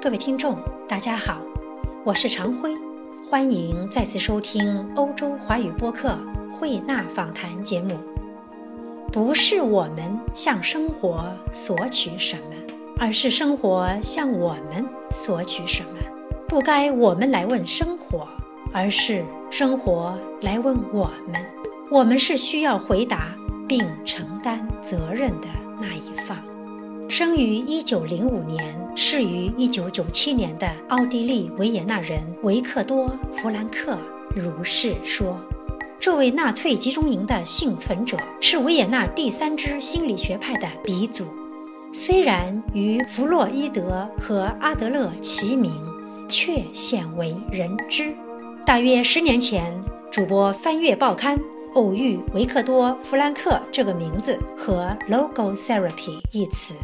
各位听众，大家好，我是常辉，欢迎再次收听欧洲华语播客慧纳访谈节目。不是我们向生活索取什么，而是生活向我们索取什么。不该我们来问生活，而是生活来问我们。我们是需要回答并承担责任的那一方。生于一九零五年，逝于一九九七年的奥地利维也纳人维克多·弗兰克如是说。这位纳粹集中营的幸存者是维也纳第三支心理学派的鼻祖，虽然与弗洛伊德和阿德勒齐名，却鲜为人知。大约十年前，主播翻阅报刊，偶遇维克多·弗兰克这个名字和 “logotherapy” 一词，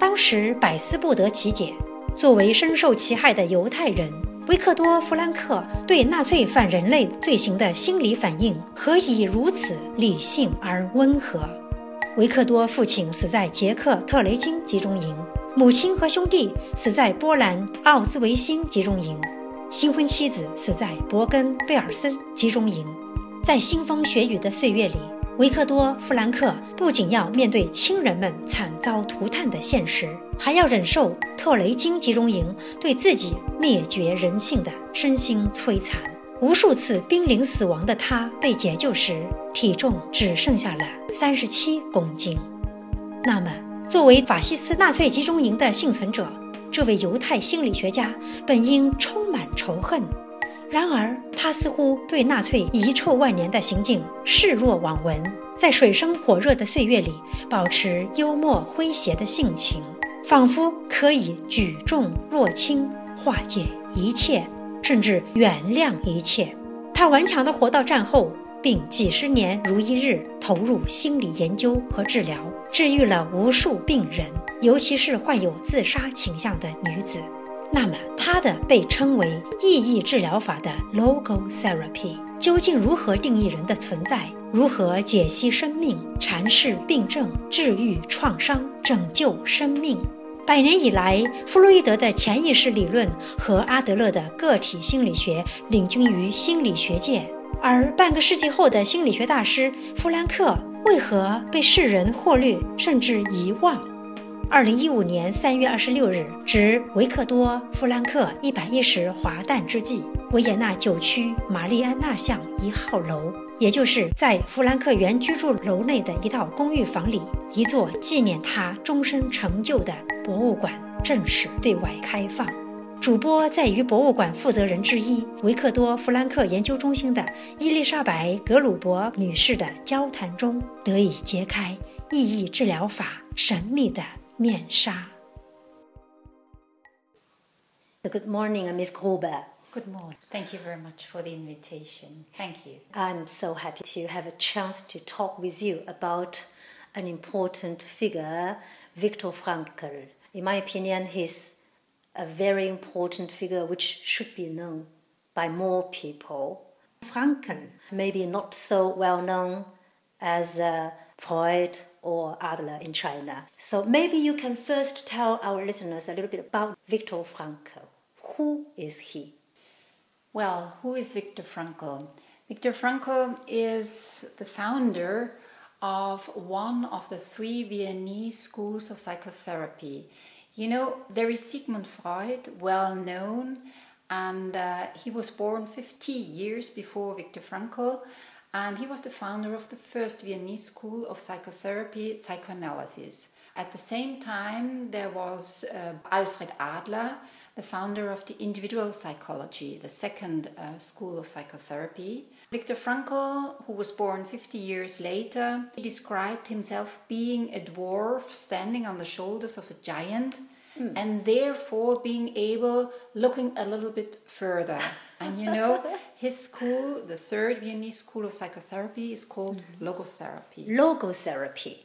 当时百思不得其解。作为深受其害的犹太人。维克多·弗兰克对纳粹反人类罪行的心理反应何以如此理性而温和？维克多父亲死在捷克特雷金集中营，母亲和兄弟死在波兰奥斯维辛集中营，新婚妻子死在伯根贝尔森集中营。在腥风血雨的岁月里。维克多·弗兰克不仅要面对亲人们惨遭涂炭的现实，还要忍受特雷金集中营对自己灭绝人性的身心摧残。无数次濒临死亡的他被解救时，体重只剩下了三十七公斤。那么，作为法西斯纳粹集中营的幸存者，这位犹太心理学家本应充满仇恨。然而，他似乎对纳粹遗臭万年的行径视若罔闻，在水深火热的岁月里保持幽默诙谐的性情，仿佛可以举重若轻，化解一切，甚至原谅一切。他顽强地活到战后，并几十年如一日投入心理研究和治疗，治愈了无数病人，尤其是患有自杀倾向的女子。那么，它的被称为意义治疗法的 logotherapy 究竟如何定义人的存在？如何解析生命、阐释病症、治愈创伤、拯救生命？百年以来，弗洛伊德的潜意识理论和阿德勒的个体心理学领军于心理学界，而半个世纪后的心理学大师弗兰克为何被世人忽略甚至遗忘？二零一五年三月二十六日，值维克多·弗兰克一百一十华诞之际，维也纳九区玛丽安娜巷一号楼，也就是在弗兰克原居住楼内的一套公寓房里，一座纪念他终身成就的博物馆正式对外开放。主播在与博物馆负责人之一维克多·弗兰克研究中心的伊丽莎白·格鲁伯女士的交谈中，得以揭开意义治疗法神秘的。面纱。Good morning, Miss Gruber. Good morning. Thank you very much for the invitation. Thank you. I'm so happy to have a chance to talk with you about an important figure, Viktor Frankl. In my opinion, he's a very important figure which should be known by more people. Frankl, maybe not so well known as uh, Freud or Adler in China. So maybe you can first tell our listeners a little bit about Viktor Frankl. Who is he? Well, who is Viktor Frankl? Viktor Frankl is the founder of one of the three Viennese schools of psychotherapy. You know, there is Sigmund Freud, well known, and uh, he was born 50 years before Viktor Frankl, and he was the founder of the first Viennese school of psychotherapy, psychoanalysis. At the same time, there was uh, Alfred Adler, the founder of the individual psychology, the second uh, school of psychotherapy. Viktor Frankl, who was born 50 years later, he described himself being a dwarf standing on the shoulders of a giant mm. and therefore being able looking a little bit further. And you know his school the third viennese school of psychotherapy is called mm-hmm. logotherapy. Logotherapy.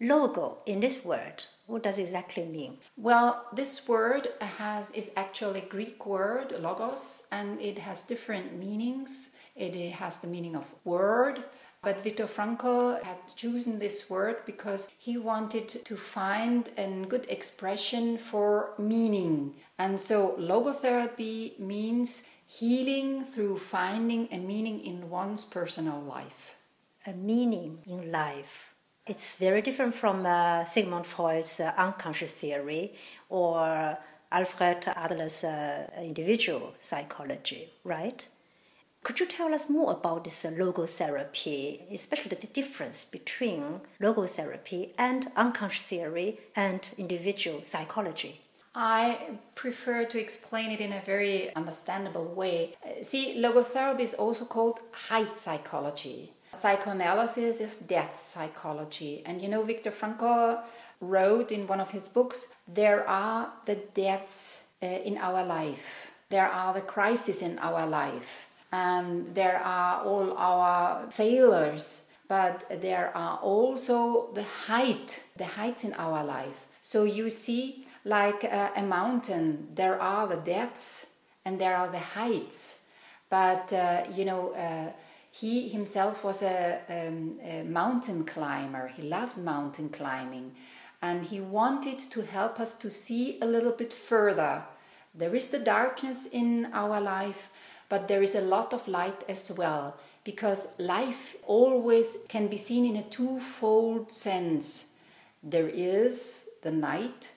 Logo in this word what does exactly mean? Well this word has is actually a greek word logos and it has different meanings. It has the meaning of word But Viktor Frankl had chosen this word because he wanted to find a good expression for meaning. And so logotherapy means healing through finding a meaning in one's personal life. A meaning in life. It's very different from uh, Sigmund Freud's uh, unconscious theory or Alfred Adler's uh, individual psychology, right? Could you tell us more about this uh, logotherapy, especially the difference between logotherapy and unconscious theory and individual psychology? I prefer to explain it in a very understandable way. Uh, see, logotherapy is also called height psychology. Psychoanalysis is death psychology. And you know, Viktor Frankl wrote in one of his books there are the deaths uh, in our life, there are the crises in our life and there are all our failures but there are also the height the heights in our life. So you see like a, a mountain there are the depths and there are the heights. But uh, you know uh, he himself was a, um, a mountain climber. He loved mountain climbing. And he wanted to help us to see a little bit further. There is the darkness in our life but there is a lot of light as well because life always can be seen in a twofold sense. There is the night,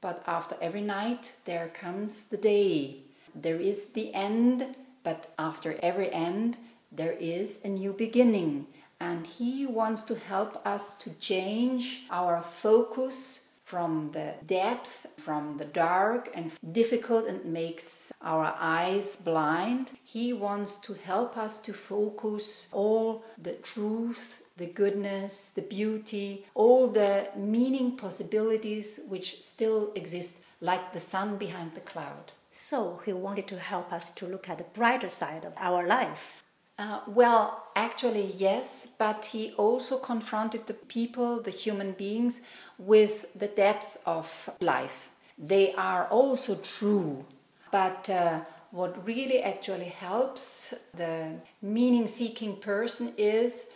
but after every night there comes the day. There is the end, but after every end there is a new beginning. And He wants to help us to change our focus from the depth, from the dark and difficult and makes our eyes blind. He wants to help us to focus all the truth, the goodness, the beauty, all the meaning possibilities which still exist, like the sun behind the cloud. So he wanted to help us to look at the brighter side of our life. Uh, well, actually, yes, but he also confronted the people, the human beings, with the depth of life. They are also true, but uh, what really actually helps the meaning seeking person is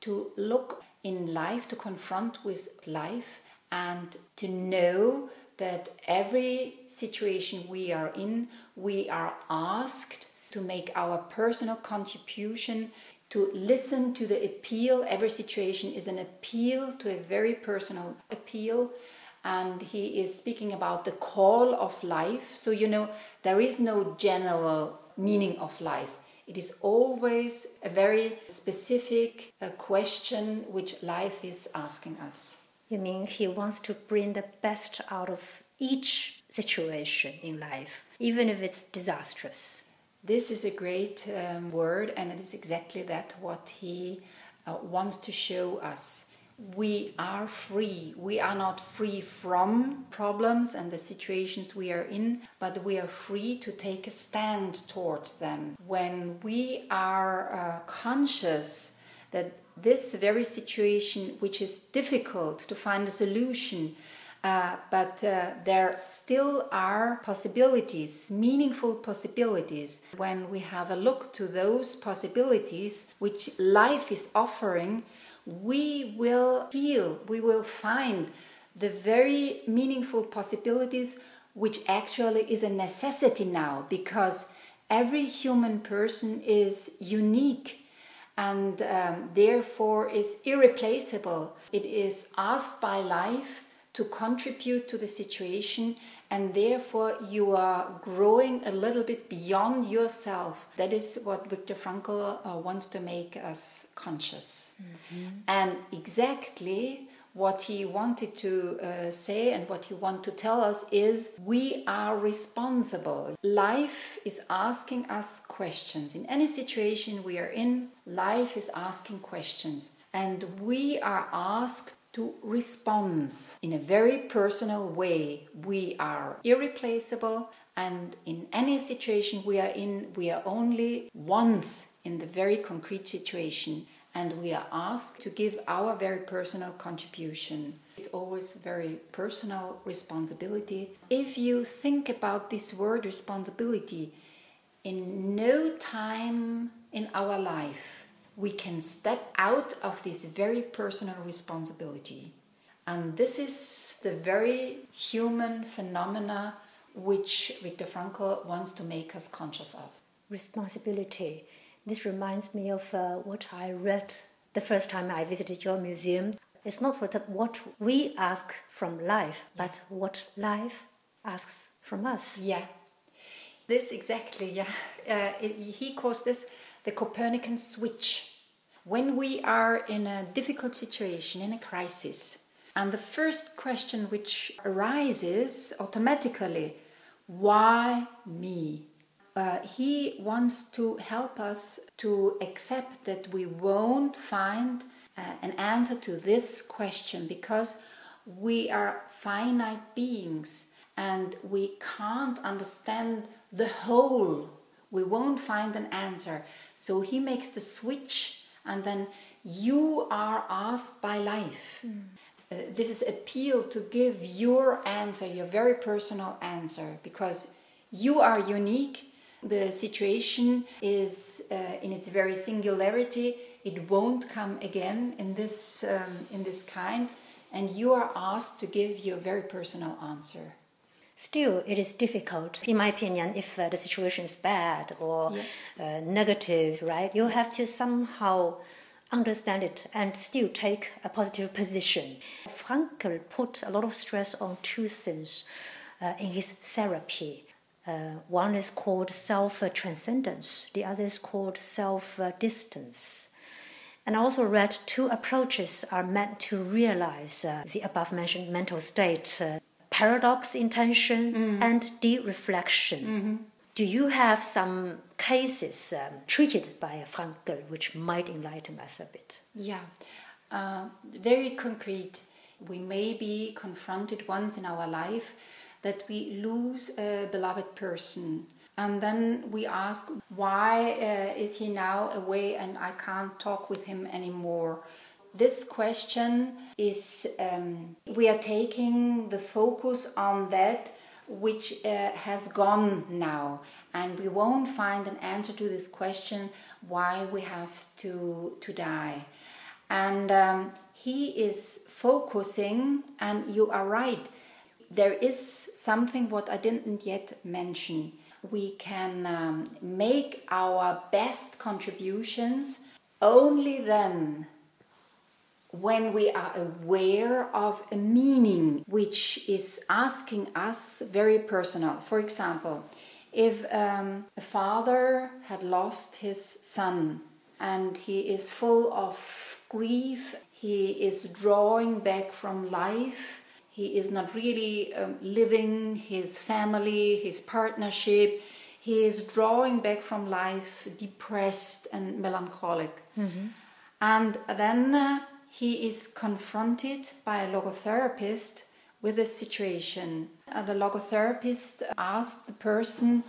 to look in life, to confront with life, and to know that every situation we are in, we are asked to make our personal contribution, to listen to the appeal. Every situation is an appeal to a very personal appeal. And he is speaking about the call of life. So, you know, there is no general meaning of life. It is always a very specific uh, question which life is asking us. You mean he wants to bring the best out of each situation in life, even if it's disastrous? This is a great um, word, and it is exactly that what he uh, wants to show us. We are free. We are not free from problems and the situations we are in, but we are free to take a stand towards them. When we are uh, conscious that this very situation, which is difficult to find a solution, uh, but uh, there still are possibilities, meaningful possibilities, when we have a look to those possibilities which life is offering. We will feel, we will find the very meaningful possibilities, which actually is a necessity now because every human person is unique and um, therefore is irreplaceable. It is asked by life to contribute to the situation and therefore you are growing a little bit beyond yourself. That is what viktor frankl uh, wants to make us conscious. Mm-hmm. and exactly what he wanted to uh, say and what he wanted to tell us is we are responsible. Life is asking us questions. In any situation we are in life is asking questions. And we are asked to respond in a very personal way. We are irreplaceable, and in any situation we are in, we are only once in the very concrete situation, and we are asked to give our very personal contribution. It's always very personal responsibility. If you think about this word responsibility, in no time in our life we can step out of this very personal responsibility. And this is the very human phenomena which Viktor Frankl wants to make us conscious of. Responsibility. This reminds me of uh, what I read the first time I visited your museum. It's not what, what we ask from life, yeah. but what life asks from us. Yeah, this exactly, yeah. Uh, it, he calls this the Copernican switch. When we are in a difficult situation, in a crisis, and the first question which arises automatically why me? Uh, he wants to help us to accept that we won't find uh, an answer to this question because we are finite beings and we can't understand the whole. We won't find an answer. So he makes the switch, and then you are asked by life. Mm. Uh, this is appeal to give your answer, your very personal answer, because you are unique. The situation is uh, in its very singularity. It won't come again in this um, in this kind, and you are asked to give your very personal answer. Still, it is difficult, in my opinion, if uh, the situation is bad or yeah. uh, negative, right? You have to somehow understand it and still take a positive position. Frankl put a lot of stress on two things uh, in his therapy. Uh, one is called self transcendence, the other is called self distance. And I also read two approaches are meant to realize uh, the above mentioned mental state uh, paradox intention mm. and de-reflection. Mm-hmm. Do you have some cases um, treated by Frankl which might enlighten us a bit? Yeah, uh, very concrete. We may be confronted once in our life that we lose a beloved person and then we ask why uh, is he now away and i can't talk with him anymore this question is um, we are taking the focus on that which uh, has gone now. And we won't find an answer to this question why we have to to die. And um, he is focusing and you are right. There is something what i didn't yet mention. We can um, make our best contributions only then when we are aware of a meaning which is asking us very personal. For example, if um, a father had lost his son and he is full of grief, he is drawing back from life, he is not really um, living his family, his partnership. He is drawing back from life, depressed and melancholic. Mm-hmm. And then uh, he is confronted by a logotherapist with a situation. Uh, the logotherapist asked the person,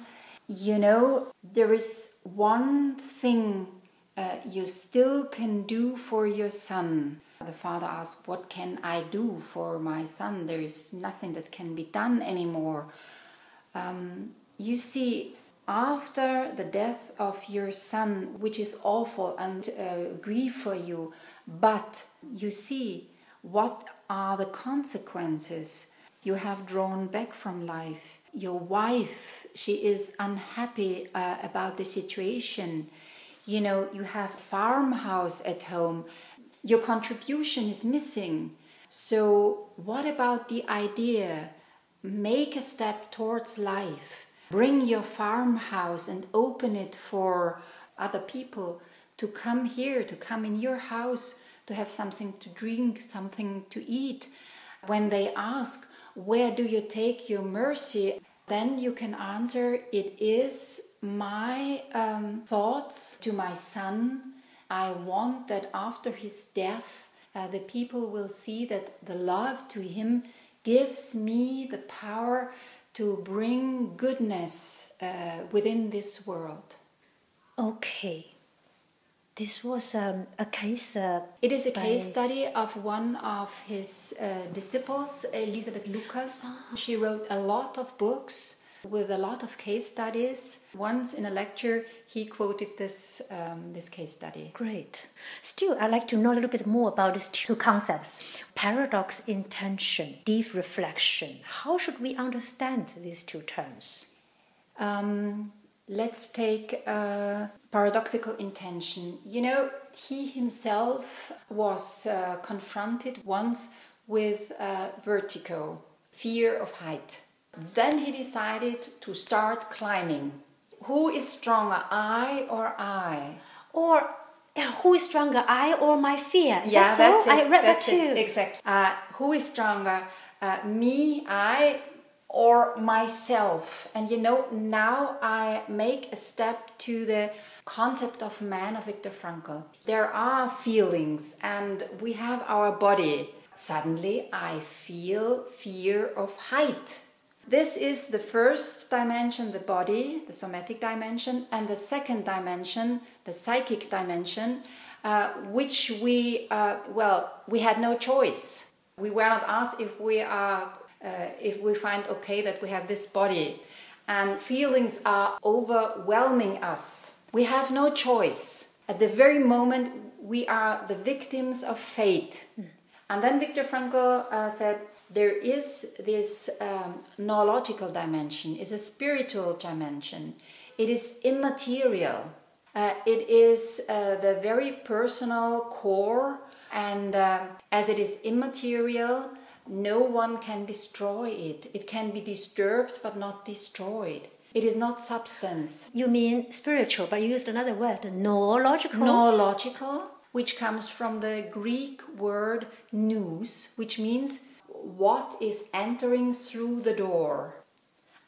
You know, there is one thing uh, you still can do for your son. The father asked, What can I do for my son? There is nothing that can be done anymore. Um, you see, after the death of your son, which is awful and uh, grief for you, but you see what are the consequences. You have drawn back from life. Your wife, she is unhappy uh, about the situation. You know, you have farmhouse at home. Your contribution is missing. So, what about the idea? Make a step towards life bring your farmhouse and open it for other people to come here, to come in your house, to have something to drink, something to eat. When they ask, Where do you take your mercy? then you can answer, It is my um, thoughts to my son. I want that after his death, uh, the people will see that the love to him gives me the power to bring goodness uh, within this world. Okay. This was um, a case. Uh, it is a case study of one of his uh, disciples, Elisabeth Lukas. Oh. She wrote a lot of books with a lot of case studies. Once in a lecture, he quoted this um, this case study. Great. Still, I'd like to know a little bit more about these two concepts: paradox intention, de-reflection. How should we understand these two terms? Um, let's take a paradoxical intention. You know, he himself was uh, confronted once with uh, vertigo, fear of height. Then he decided to start climbing. Who is stronger, I or I? Or yeah, who is stronger, I or my fear? Is yeah, that that's it. I read that's that too. It. Exactly. Uh, who is stronger, uh, me, I, or myself? And you know, now I make a step to the concept of man of Viktor Frankl. There are feelings, and we have our body. Suddenly, I feel fear of height. This is the first dimension, the body, the somatic dimension, and the second dimension, the psychic dimension, uh, which we, uh, well, we had no choice. We were not asked if we are, uh, if we find okay that we have this body, and feelings are overwhelming us. We have no choice. At the very moment, we are the victims of fate. Mm. And then Viktor Frankl uh, said, there is this um, noological dimension, is a spiritual dimension. It is immaterial. Uh, it is uh, the very personal core, and uh, as it is immaterial, no one can destroy it. It can be disturbed but not destroyed. It is not substance. You mean spiritual, but you used another word, noological. Noological, which comes from the Greek word nous, which means what is entering through the door.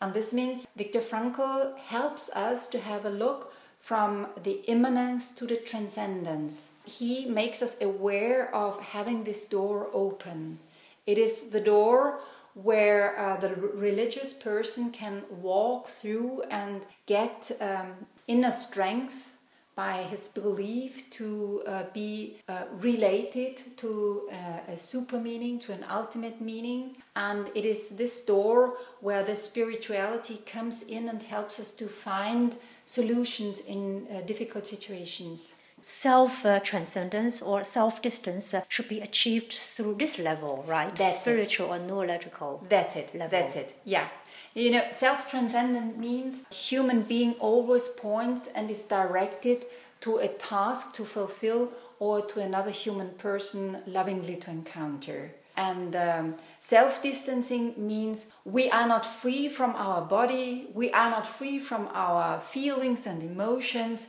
And this means Viktor Frankl helps us to have a look from the immanence to the transcendence. He makes us aware of having this door open. It is the door where uh, the religious person can walk through and get um, inner strength by his belief to uh, be uh, related to uh, a super meaning, to an ultimate meaning. And it is this door where the spirituality comes in and helps us to find solutions in uh, difficult situations. Self transcendence or self distance should be achieved through this level, right? That's Spiritual it. or noological. That's it. Level. That's it. Yeah. You know, self transcendent means human being always points and is directed to a task to fulfill or to another human person lovingly to encounter. And um, self distancing means we are not free from our body, we are not free from our feelings and emotions,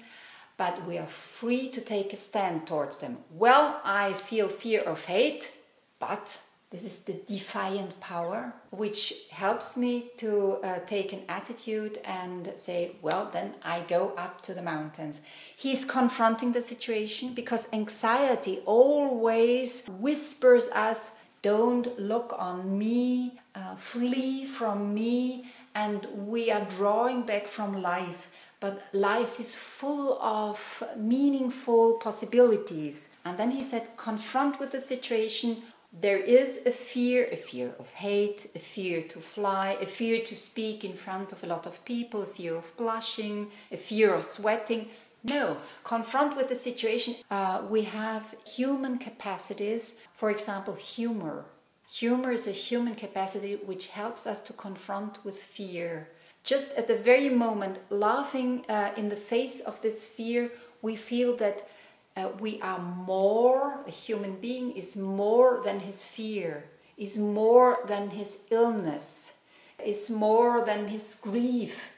but we are free to take a stand towards them. Well, I feel fear of hate, but this is the defiant power, which helps me to uh, take an attitude and say, well, then I go up to the mountains. He's confronting the situation because anxiety always whispers us, don't look on me, uh, flee from me, and we are drawing back from life. But life is full of meaningful possibilities. And then he said, confront with the situation there is a fear a fear of hate, a fear to fly, a fear to speak in front of a lot of people, a fear of blushing, a fear of sweating. No, confront with the situation. Uh, we have human capacities, for example, humor. Humor is a human capacity which helps us to confront with fear. Just at the very moment, laughing uh, in the face of this fear, we feel that uh, we are more, a human being is more than his fear, is more than his illness, is more than his grief,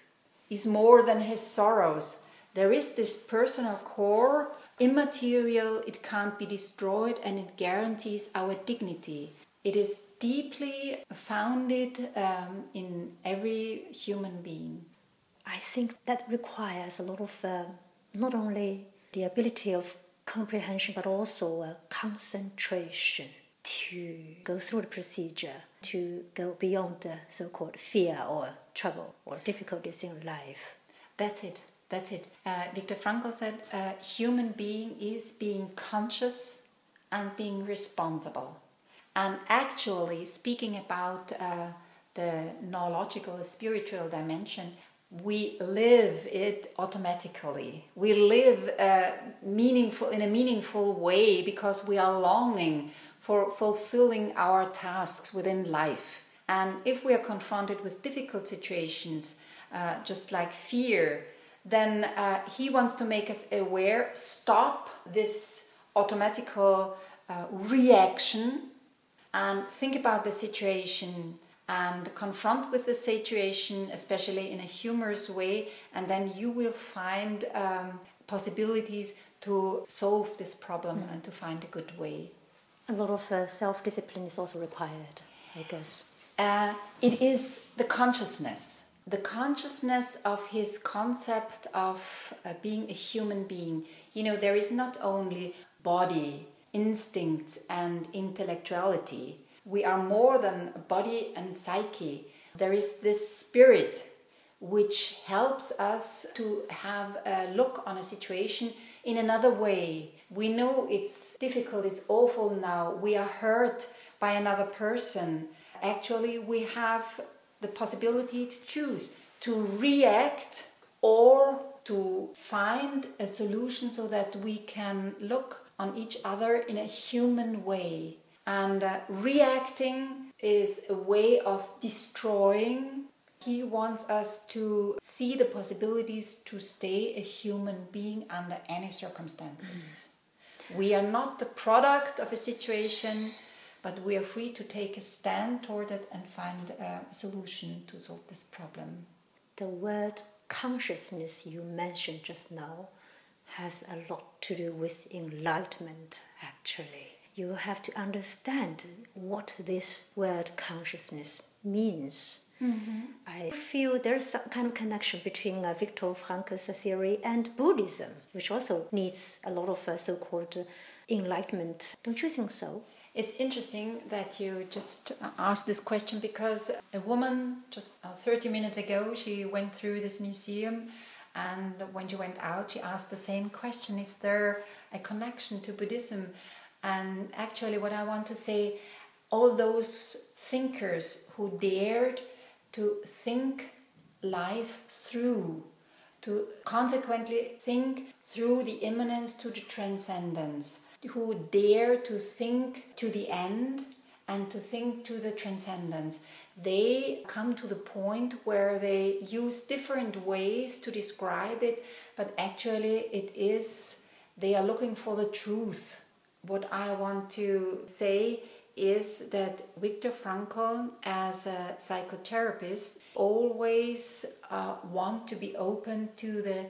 is more than his sorrows. There is this personal core, immaterial, it can't be destroyed, and it guarantees our dignity. It is deeply founded um, in every human being. I think that requires a lot of uh, not only the ability of comprehension but also a concentration to go through the procedure to go beyond the so-called fear or trouble or difficulties in life. That's it. That's it. Uh, viktor frankl said a human being is being conscious and being responsible and actually speaking about uh, the noological, spiritual dimension, we live it automatically. We live uh, meaningful in a meaningful way because we are longing for fulfilling our tasks within life. And if we are confronted with difficult situations, uh, just like fear, then uh, he wants to make us aware, stop this automatical uh, reaction, and think about the situation and confront with the situation, especially in a humorous way, and then you will find um, possibilities to solve this problem mm. and to find a good way. A lot of uh, self discipline is also required, I guess. Uh, it is the consciousness, the consciousness of his concept of uh, being a human being. You know, there is not only body, instincts, and intellectuality we are more than body and psyche. There is this spirit which helps us to have a look on a situation in another way. We know it's difficult, it's awful now, we are hurt by another person. Actually, we have the possibility to choose to react or to find a solution so that we can look on each other in a human way. And uh, reacting is a way of destroying. He wants us to see the possibilities to stay a human being under any circumstances. Mm. We are not the product of a situation, but we are free to take a stand toward it and find a solution to solve this problem. The word consciousness you mentioned just now has a lot to do with enlightenment, actually you have to understand what this word consciousness means. Mm-hmm. I feel there's some kind of connection between uh, Viktor Frankl's theory and Buddhism, which also needs a lot of uh, so called uh, enlightenment. Don't you think so? It's interesting that you just uh, asked this question because a woman just uh, 30 minutes ago she went through this museum and when she went out she asked the same question is there a connection to Buddhism? And actually, what I want to say, all those thinkers who dared to think life through, to consequently think through the immanence to the transcendence, who dare to think to the end and to think to the transcendence. They come to the point where they use different ways to describe it, but actually, it is they are looking for the truth what I want to say is that Viktor Frankl, as a psychotherapist, always uh, want to be open to the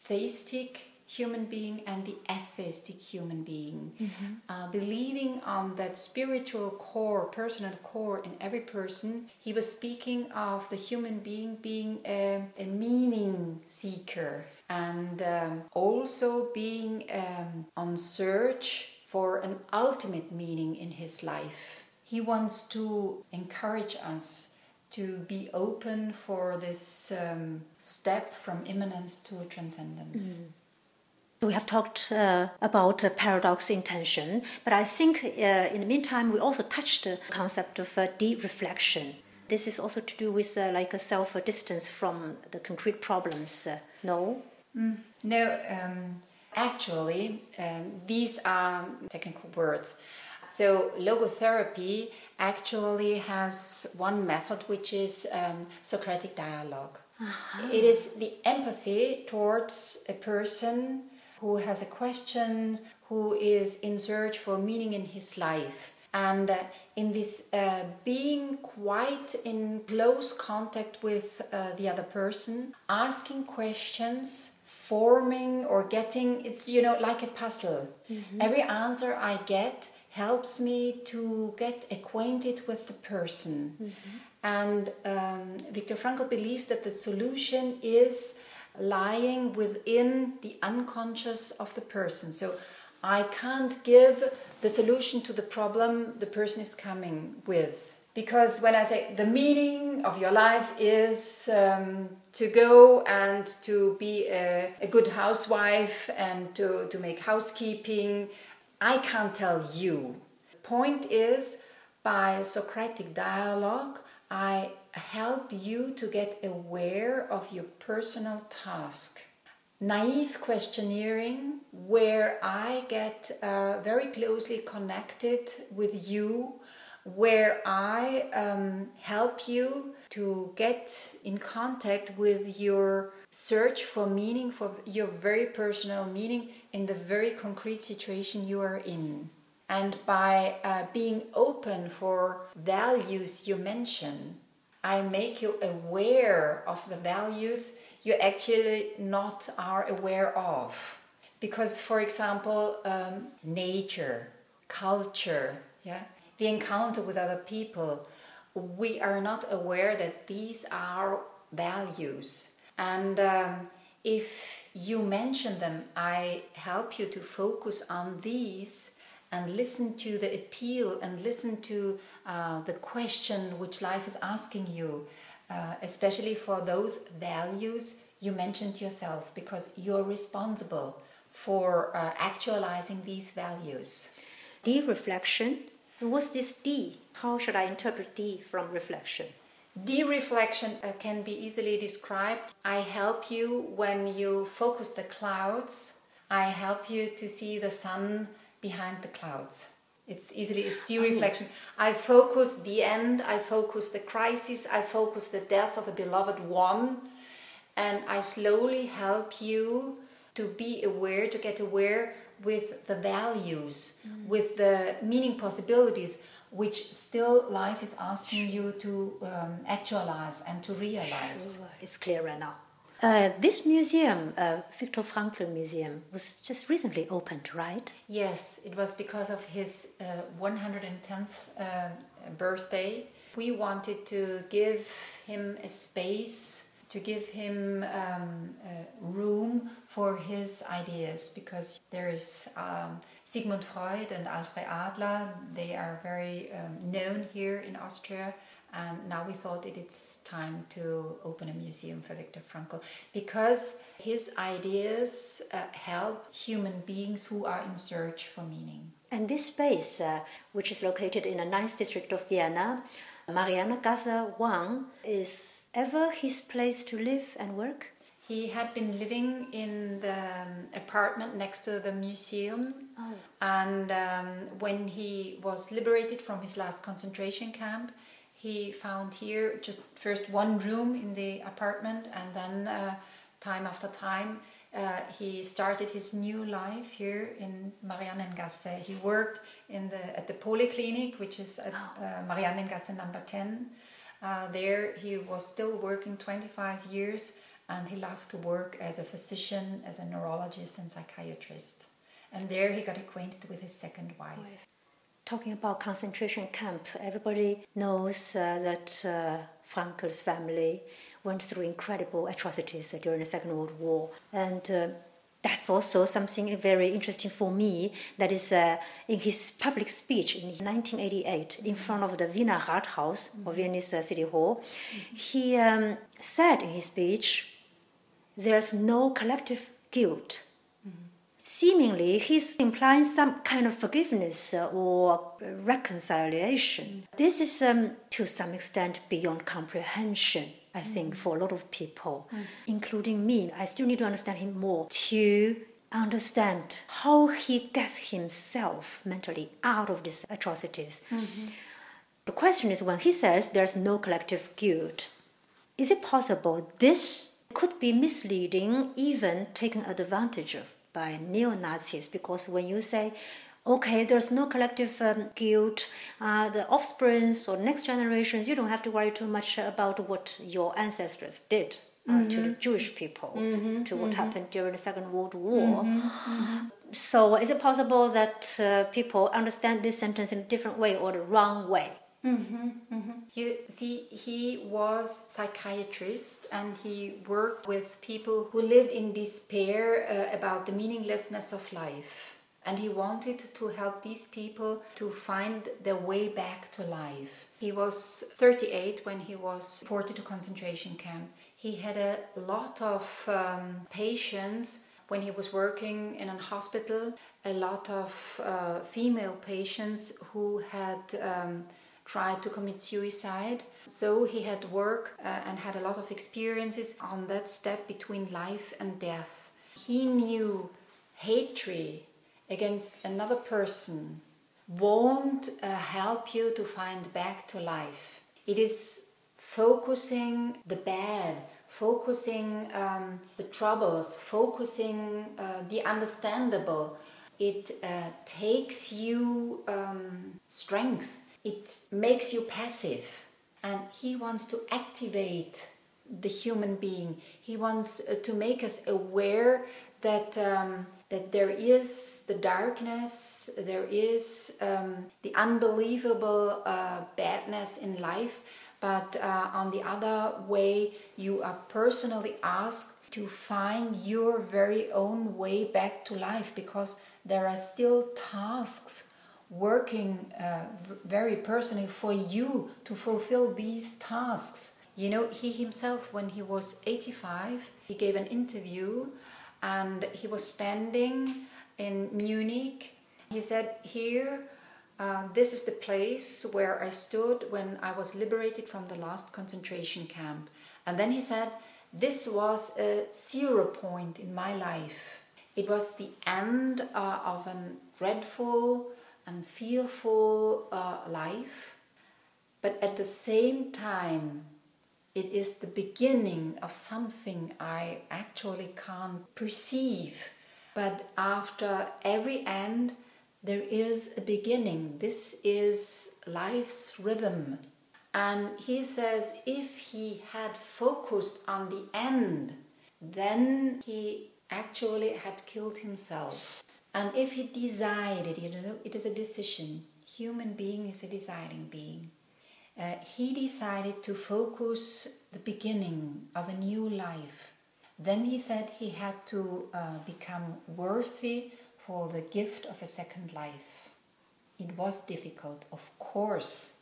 theistic human being and the atheistic human being, mm-hmm. uh, believing on that spiritual core, personal core in every person. He was speaking of the human being being a, a meaning seeker and um, also being um, on search for an ultimate meaning in his life. He wants to encourage us to be open for this um, step from immanence to transcendence. Mm. We have talked uh, about uh, paradox intention, but I think uh, in the meantime we also touched the concept of uh, de-reflection. This is also to do with uh, like a self distance from the concrete problems. Uh, no. Mm. No. Um, Actually, um, these are technical words. So, logotherapy actually has one method which is um, Socratic dialog uh-huh. It is the empathy towards a person who has a question, who is in search for meaning in his life. And uh, in this uh, being quite in close contact with uh, the other person, asking questions forming or getting it's you know like a puzzle mm-hmm. every answer i get helps me to get acquainted with the person mm-hmm. and um, viktor frankl believes that the solution is lying within the unconscious of the person so i can't give the solution to the problem the person is coming with because when I say the meaning of your life is um, to go and to be a, a, good housewife and to, to make housekeeping, I can't tell you. Point is, by Socratic dialogue, I help you to get aware of your personal task. Naive questionnaire, where I get uh, very closely connected with you, where I um, help you to get in contact with your search for meaning, for your very personal meaning in the very concrete situation you are in. And by uh, being open for values you mention, I make you aware of the values you actually not are aware of. Because, for example, um, nature, culture, yeah, the encounter with other people, we are not aware that these are values and um, if you mention them, I help you to focus on these and listen to the appeal and listen to uh, the question which life is asking you, uh, especially for those values you mentioned yourself, because you're responsible for uh, actualizing these values. D reflection. What's this D? How should I interpret D from reflection? De-reflection uh, can be easily described. I help you when you focus the clouds. I help you to see the sun behind the clouds. It's easily it's de-reflection. Oh. I focus the end. I focus the crisis. I focus the death of a beloved one, and I slowly help you to be aware, to get aware with the values, mm. with the meaning possibilities which still life is asking you to um, actualize and to realize. Sure. It's clear right now. Uh, this museum, uh, Viktor Frankl Museum, was just recently opened, right? Yes, it was because of his uh, 110th uh, birthday. We wanted to give him a space, to give him um, room for his ideas, because there is. Um, Sigmund Freud and Alfred Adler, they are very um, known here in Austria. And now we thought it is time to open a museum for Viktor Frankl because his ideas uh, help human beings who are in search for meaning. And this space, uh, which is located in the ninth district of Vienna, Marianengasse 1, is ever his place to live and work? He had been living in the um, apartment next to the museum, oh. and um, when he was liberated from his last concentration camp, he found here just first one room in the apartment, and then uh, time after time uh, he started his new life here in Marianengasse. He worked in the at the polyclinic, which is at oh. uh, Marianengasse number ten. Uh, there he was still working 25 years and he loved to work as a physician, as a neurologist, and psychiatrist. And there he got acquainted with his second wife. Talking about concentration camp, everybody knows uh, that uh, Frankl's family went through incredible atrocities during the Second World War, and uh, that's also something very interesting for me. That is, uh, in his public speech in 1988 in front of the Wiener Rathaus, mm-hmm. or Viennese uh, City Hall, mm-hmm. he um, said in his speech there's no collective guilt. Seemingly, he's implying some kind of forgiveness or reconciliation. This is, um, to some extent, beyond comprehension. I think mm-hmm. for a lot of people, mm. including me, I still need to understand him more to understand how he gets himself mentally out of these atrocities. Mm-hmm. The question is when he says there's no collective guilt, is it possible this could be misleading, even taken advantage of by neo Nazis. Because when you say, okay, there's no collective um, guilt, uh, the offsprings or next generations, you don't have to worry too much about what your ancestors did. Uh, mm-hmm. To the Jewish people, mm-hmm. to what mm-hmm. happened during the Second World War. Mm-hmm. Mm-hmm. So, is it possible that uh, people understand this sentence in a different way or the wrong way? Mm-hmm, mm-hmm. He, see, he was psychiatrist and he worked with people who lived in despair uh, about the meaninglessness of life. And he wanted to help these people to find their way back to life. He was 38 when he was deported to concentration camp. He had a lot of um, patients when he was working in a hospital, a lot of uh, female patients who had um, tried to commit suicide. So he had work uh, and had a lot of experiences on that step between life and death. He knew hatred against another person won't uh, help you to find back to life. It is focusing the bad, focusing um, the troubles, focusing uh, the understandable. It uh, takes you um, strength, it makes you passive. And he wants to activate the human being. He wants uh, to make us aware that um, that there is the darkness, there is um, the unbelievable uh, badness in life, but uh, on the other way, you are personally asked to find your very own way back to life because there are still tasks working uh, very personally for you to fulfill these tasks. You know, he himself, when he was 85, he gave an interview and he was standing in Munich. He said, Here, uh, this is the place where I stood when I was liberated from the last concentration camp. And then he said, This was a zero point in my life. It was the end uh, of a dreadful and fearful uh, life, but at the same time, it is the beginning of something I actually can't perceive. But after every end, there is a beginning. This is life's rhythm. And he says if he had focused on the end, then he actually had killed himself. And if he decided, you know, it is a decision. Human being is a deciding being uh, he decided to focus the beginning of a new life. Then he said he had to uh, become worthy for the gift of a second life. It was difficult, of course,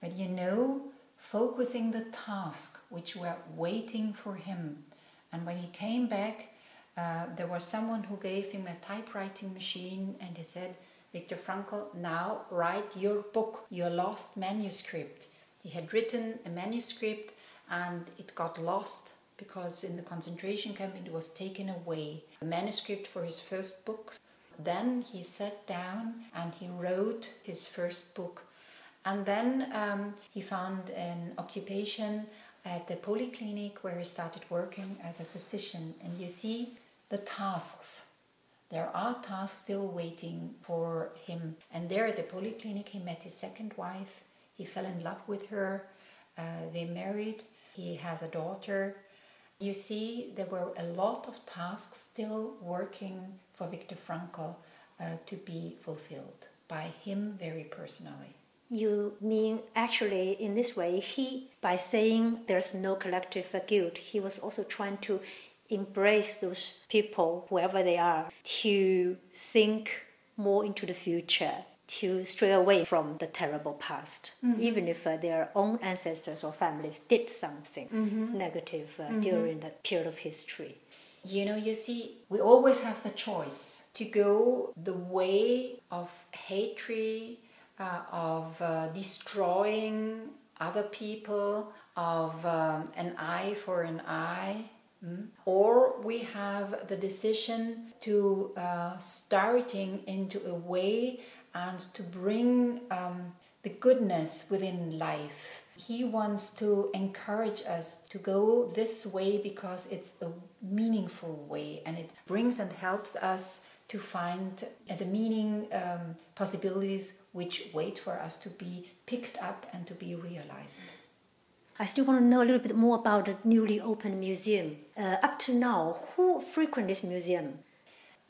but you know, focusing the task which were waiting for him. And when he came back, uh, there was someone who gave him a typewriting machine and he said, Viktor Frankl, now write your book, your lost manuscript. He had written a manuscript and it got lost because in the concentration camp it was taken away. The manuscript for his first book. Then he sat down and he wrote his first book. And then um, he found an occupation at the polyclinic where he started working as a physician. And you see the tasks there are tasks still waiting for him. And there at the polyclinic, he met his second wife. He fell in love with her. Uh, they married. He has a daughter. You see, there were a lot of tasks still working for Viktor Frankl uh, to be fulfilled by him very personally. You mean actually in this way, he, by saying there's no collective guilt, he was also trying to embrace those people, whoever they are, to think more into the future, to stray away from the terrible past, mm-hmm. even if uh, their own ancestors or families did something mm-hmm. negative uh, mm-hmm. during that period of history. You know, you see, we always have the choice to go the way of hatred, uh, of uh, destroying other people, of um, an eye for an eye, Mm. Or we have the decision to uh, starting into a way and to bring um, the goodness within life. He wants to encourage us to go this way because it's a meaningful way and it brings and helps us to find the meaning um, possibilities which wait for us to be picked up and to be realized. I still want to know a little bit more about the newly opened museum. Uh, up to now, who frequent this museum?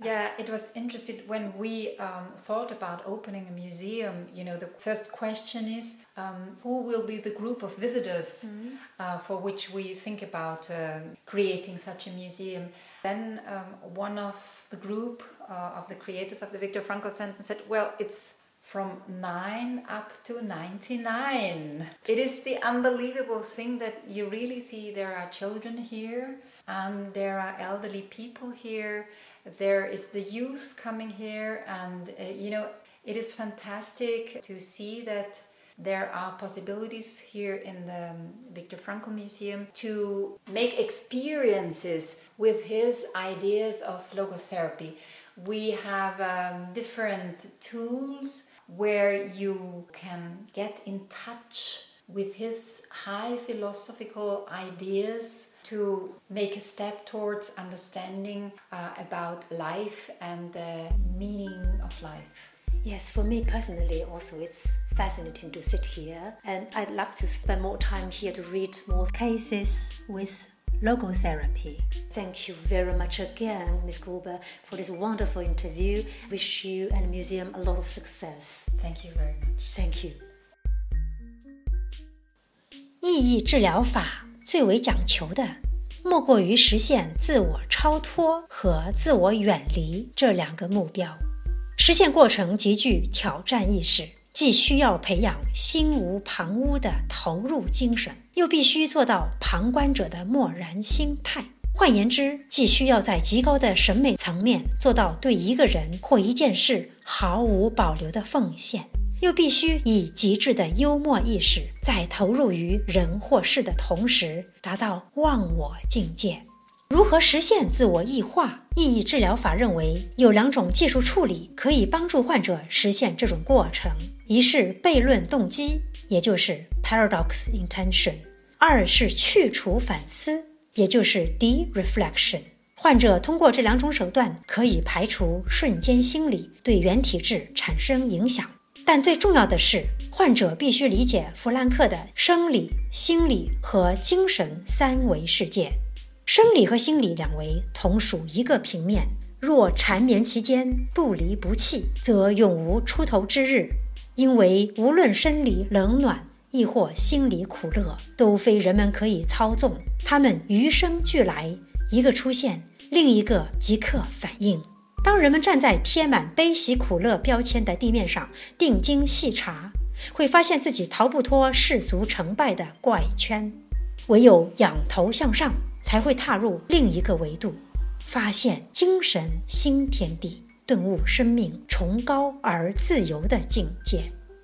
Yeah, it was interesting when we um, thought about opening a museum. You know, the first question is um, who will be the group of visitors mm-hmm. uh, for which we think about uh, creating such a museum. Then um, one of the group uh, of the creators of the Viktor Frankl Center said, "Well, it's from 9 up to 99. It is the unbelievable thing that you really see there are children here and there are elderly people here. There is the youth coming here, and uh, you know, it is fantastic to see that There are possibilities here in the Viktor Frankl Museum to make experiences with his ideas of logotherapy. We have um, different tools where you can get in touch with his high philosophical ideas to make a step towards understanding uh, about life and the meaning of life. Yes, for me personally, also it's fascinating to sit here, and I'd love to spend more time here to read more cases with logotherapy. Thank you very much again, Ms. Gruber, for this wonderful interview. Wish you and the museum a lot of success. Thank you very much. Thank you. 意义治疗法最为讲求的，莫过于实现自我超脱和自我远离这两个目标。实现过程极具挑战意识， 既需要培养心无旁骛的投入精神，又必须做到旁观者的漠然心态。换言之，既需要在极高的审美层面做到对一个人或一件事毫无保留的奉献，又必须以极致的幽默意识，在投入于人或事的同时，达到忘我境界。如何实现自我异化？意义治疗法认为有两种技术处理可以帮助患者实现这种过程：一是悖论动机，也就是 paradox intention；二是去除反思，也就是 de-reflection。患者通过这两种手段可以排除瞬间心理对原体质产生影响。但最重要的是，患者必须理解弗兰克的生理、心理和精神三维世界。生理和心理两维同属一个平面，若缠绵其间不离不弃，则永无出头之日。因为无论生理冷暖，亦或心理苦乐，都非人们可以操纵，它们与生俱来，一个出现，另一个即刻反应。当人们站在贴满悲喜苦乐标签的地面上定睛细查，会发现自己逃不脱世俗成败的怪圈，唯有仰头向上。才会踏入另一个维度，发现精神新天地，顿悟生命崇高而自由的境界。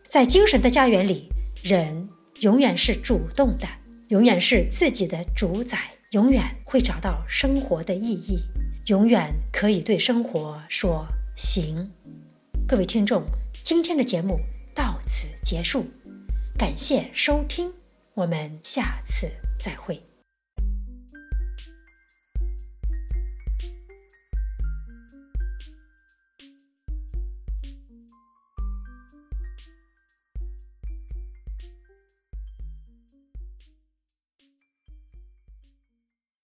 在精神的家园里，人永远是主动的，永远是自己的主宰，永远会找到生活的意义，永远可以对生活说“行”。各位听众，今天的节目到此结束，感谢收听，我们下次再会。